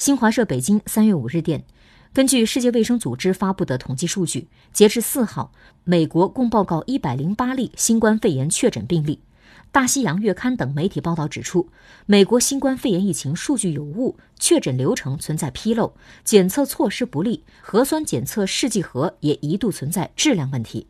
新华社北京三月五日电根据世界卫生组织发布的统计数据截至四号美国共报告一百零八例新冠肺炎确诊病例。大西洋月刊等媒体报道指出美国新冠肺炎疫情数据有误确诊流程存在纰漏检测措施不力核酸检测试剂盒也一度存在质量问题。